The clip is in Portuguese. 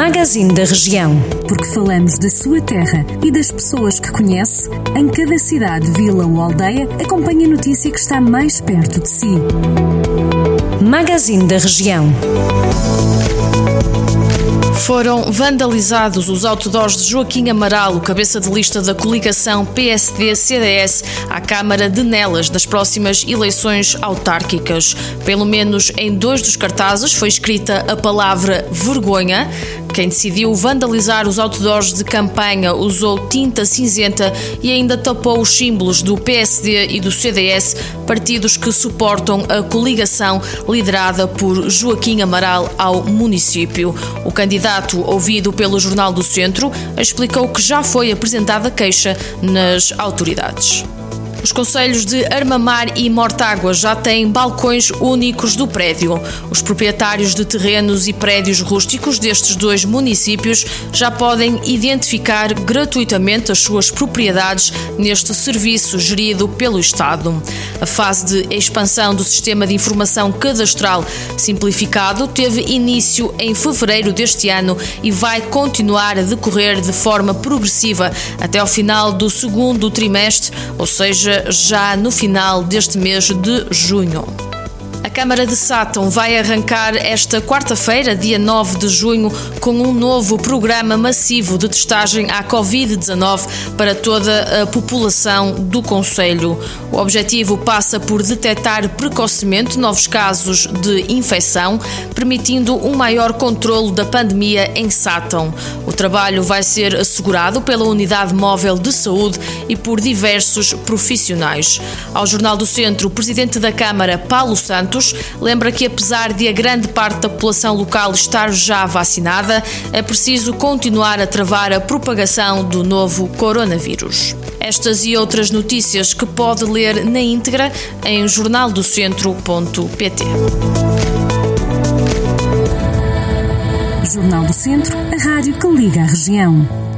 Magazine da Região. Porque falamos da sua terra e das pessoas que conhece, em cada cidade, vila ou aldeia, acompanhe a notícia que está mais perto de si. Magazine da Região. Foram vandalizados os outdoors de Joaquim Amaral, o cabeça de lista da coligação PSD-CDS, à Câmara de Nelas das próximas eleições autárquicas. Pelo menos em dois dos cartazes foi escrita a palavra vergonha. Quem decidiu vandalizar os outdoors de campanha usou tinta cinzenta e ainda tapou os símbolos do PSD e do CDS, partidos que suportam a coligação liderada por Joaquim Amaral ao município. O candidato, ouvido pelo Jornal do Centro, explicou que já foi apresentada queixa nas autoridades. Os conselhos de Armamar e Mortágua já têm balcões únicos do prédio. Os proprietários de terrenos e prédios rústicos destes dois municípios já podem identificar gratuitamente as suas propriedades neste serviço gerido pelo Estado. A fase de expansão do sistema de informação cadastral simplificado teve início em fevereiro deste ano e vai continuar a decorrer de forma progressiva até ao final do segundo trimestre, ou seja, já no final deste mês de junho. A Câmara de Sátão vai arrancar esta quarta-feira, dia 9 de junho, com um novo programa massivo de testagem à Covid-19 para toda a população do Conselho. O objetivo passa por detectar precocemente novos casos de infecção, permitindo um maior controlo da pandemia em Sátão. O trabalho vai ser assegurado pela Unidade Móvel de Saúde e por diversos profissionais. Ao Jornal do Centro, o Presidente da Câmara, Paulo Santos, Santos lembra que, apesar de a grande parte da população local estar já vacinada, é preciso continuar a travar a propagação do novo coronavírus. Estas e outras notícias que pode ler na íntegra em jornaldocentro.pt. Jornal do Centro, a rádio que liga a região.